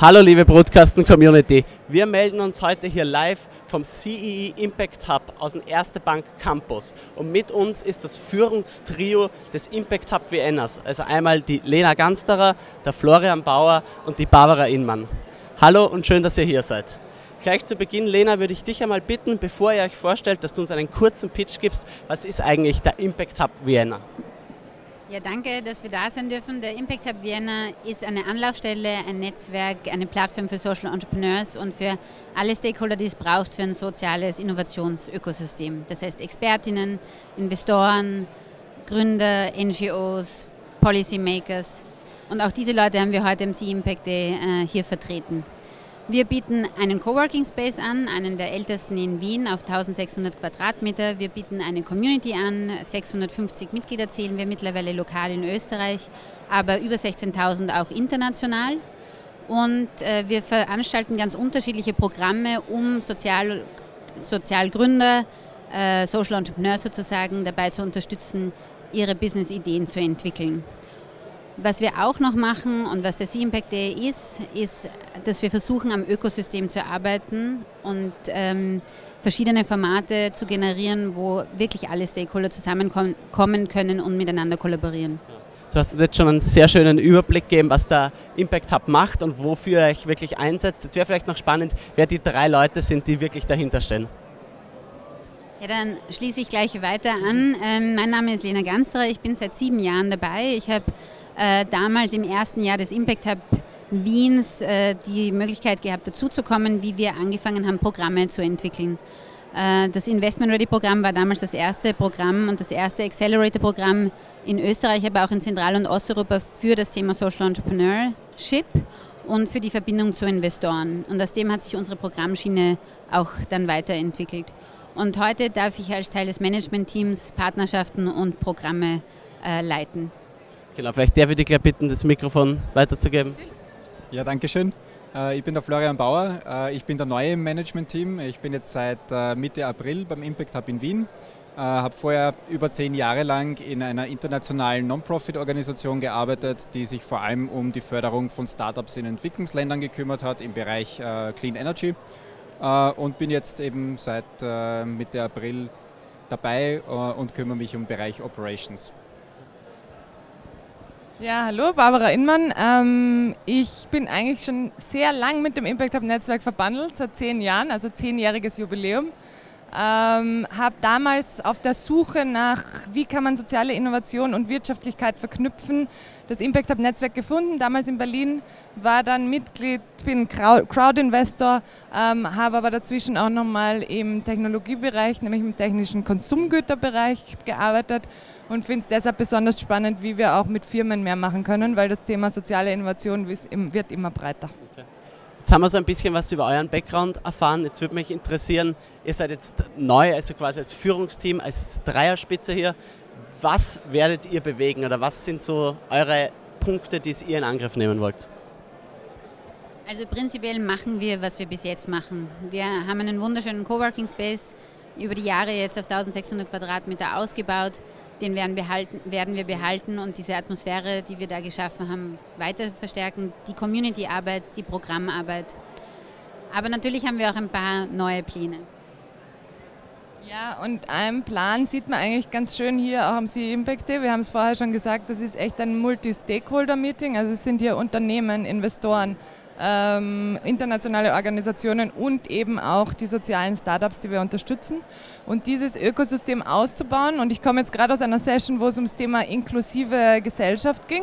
Hallo liebe Broadcasten Community, wir melden uns heute hier live vom CEE e Impact Hub aus dem Erste Bank Campus und mit uns ist das Führungstrio des Impact Hub Viennas, also einmal die Lena Gansterer, der Florian Bauer und die Barbara Inmann. Hallo und schön, dass ihr hier seid. Gleich zu Beginn, Lena, würde ich dich einmal bitten, bevor ihr euch vorstellt, dass du uns einen kurzen Pitch gibst, was ist eigentlich der Impact Hub Vienna? Ja, danke, dass wir da sein dürfen. Der Impact Hub Vienna ist eine Anlaufstelle, ein Netzwerk, eine Plattform für Social Entrepreneurs und für alle Stakeholder, die es braucht für ein soziales Innovationsökosystem. Das heißt Expertinnen, Investoren, Gründer, NGOs, Policymakers. Und auch diese Leute haben wir heute im Sea Impact Day äh, hier vertreten. Wir bieten einen Coworking Space an, einen der ältesten in Wien auf 1600 Quadratmeter. Wir bieten eine Community an, 650 Mitglieder zählen wir mittlerweile lokal in Österreich, aber über 16.000 auch international. Und äh, wir veranstalten ganz unterschiedliche Programme, um Sozial, Sozialgründer, äh, Social Entrepreneurs sozusagen dabei zu unterstützen, ihre Business-Ideen zu entwickeln. Was wir auch noch machen und was der Sea Impact Day ist, ist, dass wir versuchen, am Ökosystem zu arbeiten und ähm, verschiedene Formate zu generieren, wo wirklich alle Stakeholder zusammenkommen können und miteinander kollaborieren. Du hast uns jetzt schon einen sehr schönen Überblick gegeben, was der Impact Hub macht und wofür er euch wirklich einsetzt. Jetzt wäre vielleicht noch spannend, wer die drei Leute sind, die wirklich dahinter stehen. Ja, dann schließe ich gleich weiter an. Ähm, mein Name ist Lena Gansterer, ich bin seit sieben Jahren dabei. Ich habe äh, damals im ersten Jahr des Impact Hub Wiens äh, die Möglichkeit gehabt, dazuzukommen, wie wir angefangen haben, Programme zu entwickeln. Äh, das Investment Ready Programm war damals das erste Programm und das erste Accelerator Programm in Österreich, aber auch in Zentral- und Osteuropa für das Thema Social Entrepreneurship und für die Verbindung zu Investoren. Und aus dem hat sich unsere Programmschiene auch dann weiterentwickelt. Und heute darf ich als Teil des Managementteams Partnerschaften und Programme äh, leiten. Genau, vielleicht würde ich gleich bitten, das Mikrofon weiterzugeben. Ja, danke schön. Äh, ich bin der Florian Bauer, äh, ich bin der neue im Management-Team. Ich bin jetzt seit äh, Mitte April beim Impact Hub in Wien. Habe vorher über zehn Jahre lang in einer internationalen Non-Profit-Organisation gearbeitet, die sich vor allem um die Förderung von Startups in Entwicklungsländern gekümmert hat im Bereich Clean Energy. Und bin jetzt eben seit Mitte April dabei und kümmere mich um den Bereich Operations. Ja, hallo, Barbara Inmann. Ähm, ich bin eigentlich schon sehr lang mit dem Impact Hub Netzwerk verbandelt, seit zehn Jahren, also zehnjähriges Jubiläum. Ähm, habe damals auf der Suche nach, wie kann man soziale Innovation und Wirtschaftlichkeit verknüpfen, das Impact Hub Netzwerk gefunden, damals in Berlin, war dann Mitglied, bin Crowd-Investor, ähm, habe aber dazwischen auch nochmal im Technologiebereich, nämlich im technischen Konsumgüterbereich gearbeitet und finde es deshalb besonders spannend, wie wir auch mit Firmen mehr machen können, weil das Thema soziale Innovation wird immer breiter. Okay. Jetzt haben wir so ein bisschen was über euren Background erfahren. Jetzt würde mich interessieren, ihr seid jetzt neu, also quasi als Führungsteam, als Dreierspitze hier. Was werdet ihr bewegen oder was sind so eure Punkte, die ihr in Angriff nehmen wollt? Also prinzipiell machen wir, was wir bis jetzt machen. Wir haben einen wunderschönen Coworking Space über die Jahre jetzt auf 1600 Quadratmeter ausgebaut den werden, behalten, werden wir behalten und diese Atmosphäre, die wir da geschaffen haben, weiter verstärken. Die Community-Arbeit, die Programmarbeit. Aber natürlich haben wir auch ein paar neue Pläne. Ja, und einen Plan sieht man eigentlich ganz schön hier auch am CE Impact Day. Wir haben es vorher schon gesagt, das ist echt ein Multi-Stakeholder-Meeting. Also es sind hier Unternehmen, Investoren, ähm, internationale Organisationen und eben auch die sozialen Startups, die wir unterstützen. Und dieses Ökosystem auszubauen. Und ich komme jetzt gerade aus einer Session, wo es ums Thema inklusive Gesellschaft ging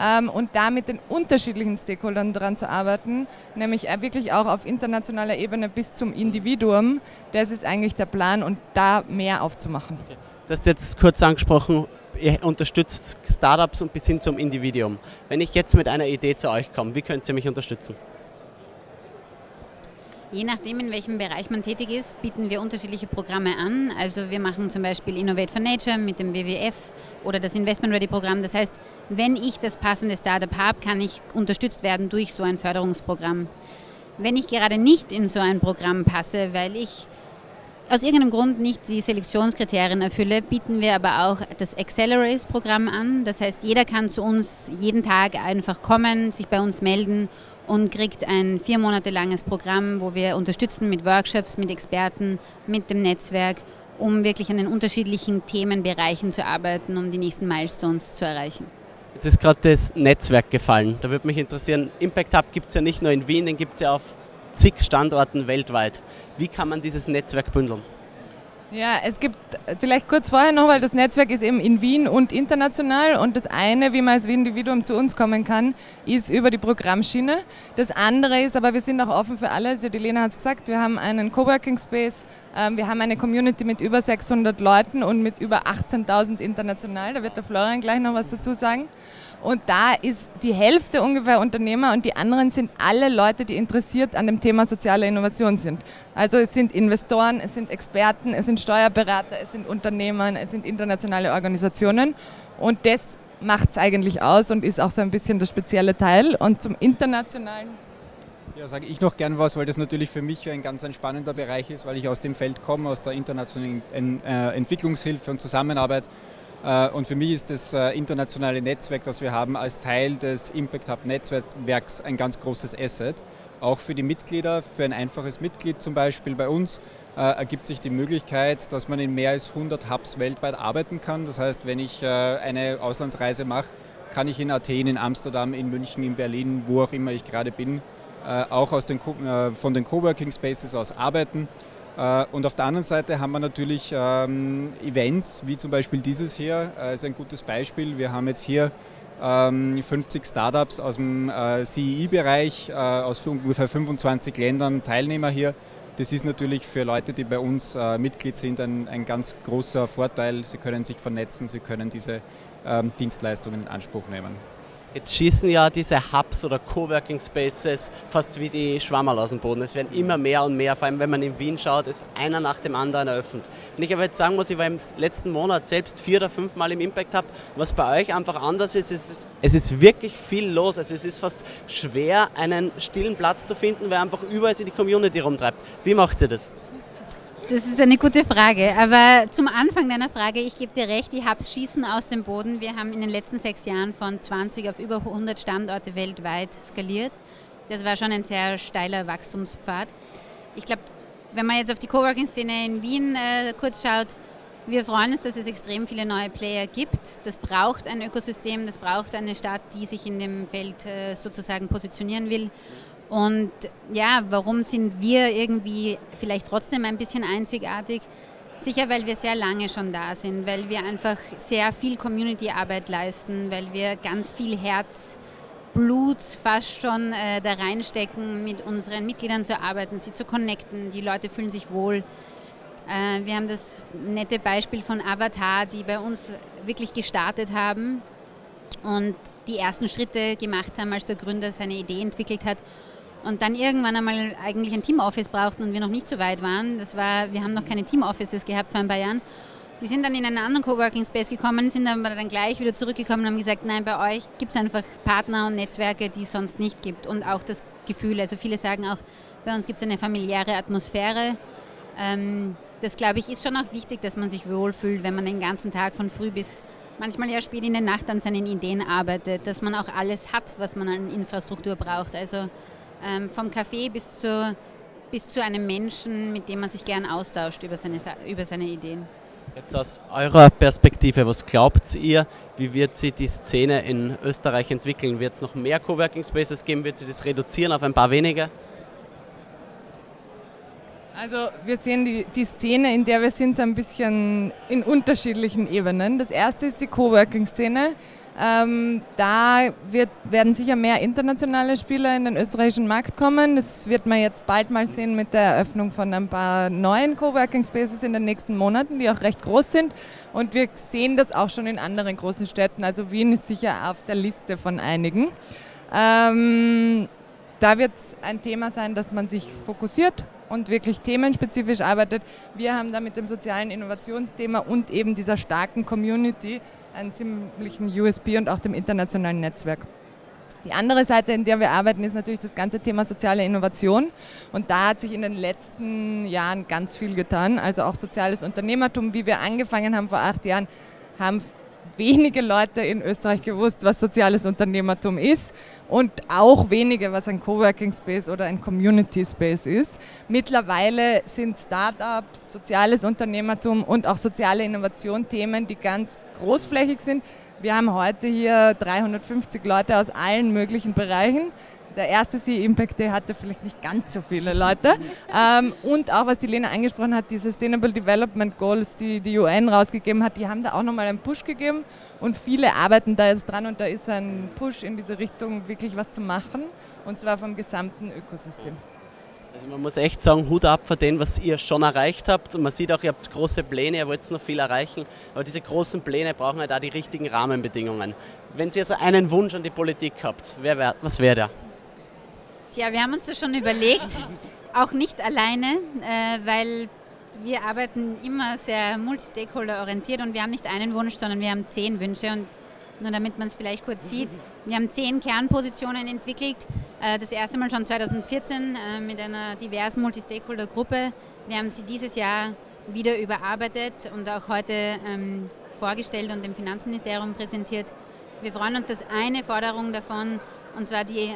ähm, und da mit den unterschiedlichen Stakeholdern daran zu arbeiten, nämlich wirklich auch auf internationaler Ebene bis zum Individuum. Das ist eigentlich der Plan und da mehr aufzumachen. Okay. Du hast jetzt kurz angesprochen, ihr unterstützt Startups und bis hin zum Individuum. Wenn ich jetzt mit einer Idee zu euch komme, wie könnt ihr mich unterstützen? Je nachdem, in welchem Bereich man tätig ist, bieten wir unterschiedliche Programme an. Also wir machen zum Beispiel Innovate for Nature mit dem WWF oder das Investment Ready Programm. Das heißt, wenn ich das passende Startup habe, kann ich unterstützt werden durch so ein Förderungsprogramm. Wenn ich gerade nicht in so ein Programm passe, weil ich aus irgendeinem Grund nicht die Selektionskriterien erfülle, bieten wir aber auch das Accelerates-Programm an. Das heißt, jeder kann zu uns jeden Tag einfach kommen, sich bei uns melden und kriegt ein vier Monate langes Programm, wo wir unterstützen mit Workshops, mit Experten, mit dem Netzwerk, um wirklich an den unterschiedlichen Themenbereichen zu arbeiten, um die nächsten Milestones zu erreichen. Jetzt ist gerade das Netzwerk gefallen. Da würde mich interessieren, Impact Hub gibt es ja nicht nur in Wien, den gibt es ja auf zig Standorten weltweit. Wie kann man dieses Netzwerk bündeln? Ja, es gibt vielleicht kurz vorher noch, weil das Netzwerk ist eben in Wien und international und das eine, wie man als Individuum zu uns kommen kann, ist über die Programmschiene. Das andere ist, aber wir sind auch offen für alle, also die Lena hat es gesagt, wir haben einen Coworking Space, ähm, wir haben eine Community mit über 600 Leuten und mit über 18.000 international, da wird der Florian gleich noch was dazu sagen. Und da ist die Hälfte ungefähr Unternehmer und die anderen sind alle Leute, die interessiert an dem Thema soziale Innovation sind. Also es sind Investoren, es sind Experten, es sind Steuerberater, es sind Unternehmer, es sind internationale Organisationen. Und das macht es eigentlich aus und ist auch so ein bisschen das spezielle Teil. Und zum internationalen ja, sage ich noch gern was, weil das natürlich für mich ein ganz ein spannender Bereich ist, weil ich aus dem Feld komme, aus der internationalen äh, Entwicklungshilfe und Zusammenarbeit. Äh, und für mich ist das äh, internationale Netzwerk, das wir haben, als Teil des Impact Hub Netzwerks ein ganz großes Asset. Auch für die Mitglieder, für ein einfaches Mitglied zum Beispiel bei uns, äh, ergibt sich die Möglichkeit, dass man in mehr als 100 Hubs weltweit arbeiten kann. Das heißt, wenn ich eine Auslandsreise mache, kann ich in Athen, in Amsterdam, in München, in Berlin, wo auch immer ich gerade bin, auch aus den, von den Coworking Spaces aus arbeiten. Äh, und auf der anderen Seite haben wir natürlich ähm, Events, wie zum Beispiel dieses hier, äh, ist ein gutes Beispiel. Wir haben jetzt hier 50 ähm, Startups aus dem äh, CEI-Bereich, aus ungefähr 25 Ländern Teilnehmer hier. Das ist natürlich für Leute, die bei uns Mitglied sind, ein, ein ganz großer Vorteil. Sie können sich vernetzen, sie können diese ähm, Dienstleistungen in Anspruch nehmen. Jetzt schießen ja diese Hubs oder Coworking Spaces fast wie die Schwammerl aus dem Boden. Es werden immer mehr und mehr, vor allem wenn man in Wien schaut, ist einer nach dem anderen eröffnet. Wenn ich aber jetzt sagen muss, ich war im letzten Monat selbst vier oder fünf Mal im Impact Hub, was bei euch einfach anders ist, ist es ist wirklich viel los. Also es ist fast schwer, einen stillen Platz zu finden, weil einfach überall sich die Community rumtreibt. Wie macht ihr das? Das ist eine gute Frage. Aber zum Anfang deiner Frage, ich gebe dir recht, die Hubs schießen aus dem Boden. Wir haben in den letzten sechs Jahren von 20 auf über 100 Standorte weltweit skaliert. Das war schon ein sehr steiler Wachstumspfad. Ich glaube, wenn man jetzt auf die Coworking-Szene in Wien äh, kurz schaut, wir freuen uns, dass es extrem viele neue Player gibt. Das braucht ein Ökosystem, das braucht eine Stadt, die sich in dem Feld äh, sozusagen positionieren will. Und ja, warum sind wir irgendwie vielleicht trotzdem ein bisschen einzigartig? Sicher, weil wir sehr lange schon da sind, weil wir einfach sehr viel Community-Arbeit leisten, weil wir ganz viel Herz, Blut fast schon äh, da reinstecken, mit unseren Mitgliedern zu arbeiten, sie zu connecten. Die Leute fühlen sich wohl. Äh, wir haben das nette Beispiel von Avatar, die bei uns wirklich gestartet haben und die ersten Schritte gemacht haben, als der Gründer seine Idee entwickelt hat und dann irgendwann einmal eigentlich ein Teamoffice brauchten und wir noch nicht so weit waren. Das war, wir haben noch keine Teamoffices gehabt vor ein paar Jahren. Die sind dann in einen anderen Coworking Space gekommen, sind aber dann gleich wieder zurückgekommen und haben gesagt, nein, bei euch gibt es einfach Partner und Netzwerke, die es sonst nicht gibt. Und auch das Gefühl, also viele sagen auch, bei uns gibt es eine familiäre Atmosphäre. Ähm, das glaube ich ist schon auch wichtig, dass man sich wohlfühlt, wenn man den ganzen Tag von früh bis manchmal ja spät in der Nacht an seinen Ideen arbeitet, dass man auch alles hat, was man an Infrastruktur braucht. Also ähm, vom Café bis zu, bis zu einem Menschen, mit dem man sich gern austauscht über seine, über seine Ideen. Jetzt aus eurer Perspektive, was glaubt ihr, wie wird sich die Szene in Österreich entwickeln? Wird es noch mehr Coworking Spaces geben? Wird sie das reduzieren auf ein paar weniger? Also wir sehen die, die Szene, in der wir sind, so ein bisschen in unterschiedlichen Ebenen. Das erste ist die Coworking-Szene. Ähm, da wird, werden sicher mehr internationale Spieler in den österreichischen Markt kommen. Das wird man jetzt bald mal sehen mit der Eröffnung von ein paar neuen Coworking Spaces in den nächsten Monaten, die auch recht groß sind. Und wir sehen das auch schon in anderen großen Städten. Also Wien ist sicher auf der Liste von einigen. Ähm, da wird es ein Thema sein, dass man sich fokussiert und wirklich themenspezifisch arbeitet. Wir haben da mit dem sozialen Innovationsthema und eben dieser starken Community einen ziemlichen USB und auch dem internationalen Netzwerk. Die andere Seite, in der wir arbeiten, ist natürlich das ganze Thema soziale Innovation. Und da hat sich in den letzten Jahren ganz viel getan. Also auch soziales Unternehmertum, wie wir angefangen haben vor acht Jahren, haben wenige Leute in Österreich gewusst, was soziales Unternehmertum ist und auch wenige, was ein Coworking Space oder ein Community Space ist. Mittlerweile sind Startups, soziales Unternehmertum und auch soziale Innovation Themen, die ganz großflächig sind. Wir haben heute hier 350 Leute aus allen möglichen Bereichen. Der erste Sea Impact Day hatte vielleicht nicht ganz so viele Leute. Ähm, und auch, was die Lena angesprochen hat, die Sustainable Development Goals, die die UN rausgegeben hat, die haben da auch nochmal einen Push gegeben. Und viele arbeiten da jetzt dran und da ist ein Push in diese Richtung, wirklich was zu machen. Und zwar vom gesamten Ökosystem. Also man muss echt sagen, Hut ab für den, was ihr schon erreicht habt. Und man sieht auch, ihr habt große Pläne, ihr wollt noch viel erreichen. Aber diese großen Pläne brauchen halt auch die richtigen Rahmenbedingungen. Wenn ihr also einen Wunsch an die Politik habt, wer, was wäre der? Tja, wir haben uns das schon überlegt, auch nicht alleine, äh, weil wir arbeiten immer sehr multi-stakeholder-orientiert und wir haben nicht einen Wunsch, sondern wir haben zehn Wünsche und nur damit man es vielleicht kurz sieht. Wir haben zehn Kernpositionen entwickelt, äh, das erste Mal schon 2014 äh, mit einer diversen Multi-Stakeholder-Gruppe. Wir haben sie dieses Jahr wieder überarbeitet und auch heute ähm, vorgestellt und dem Finanzministerium präsentiert. Wir freuen uns, dass eine Forderung davon, und zwar die,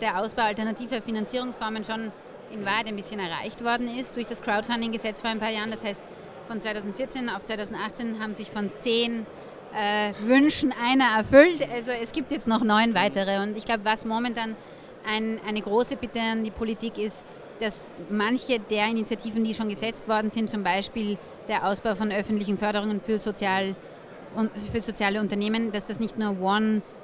der Ausbau alternativer Finanzierungsformen, schon in Wahrheit ein bisschen erreicht worden ist durch das Crowdfunding-Gesetz vor ein paar Jahren. Das heißt, von 2014 auf 2018 haben sich von zehn äh, Wünschen einer erfüllt. Also es gibt jetzt noch neun weitere. Und ich glaube, was momentan ein, eine große Bitte an die Politik ist, dass manche der Initiativen, die schon gesetzt worden sind, zum Beispiel der Ausbau von öffentlichen Förderungen für, sozial, für soziale Unternehmen, dass das nicht nur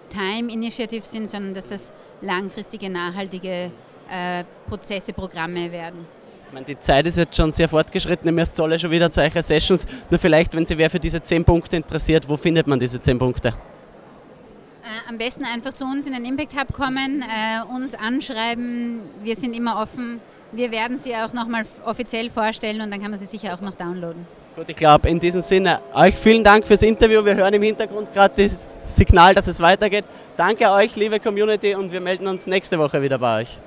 One-Time-Initiatives sind, sondern dass das langfristige, nachhaltige äh, Prozesse, Programme werden. Meine, die Zeit ist jetzt schon sehr fortgeschritten, ihr müsst alle schon wieder zu euren Sessions. Nur vielleicht, wenn Sie wer für diese zehn Punkte interessiert, wo findet man diese zehn Punkte? Äh, am besten einfach zu uns in den Impact Hub kommen, äh, uns anschreiben. Wir sind immer offen. Wir werden sie auch nochmal offiziell vorstellen und dann kann man sie sicher auch noch downloaden. Gut, ich glaube, in diesem Sinne, euch vielen Dank fürs Interview. Wir hören im Hintergrund gerade das Signal, dass es weitergeht. Danke euch, liebe Community, und wir melden uns nächste Woche wieder bei euch.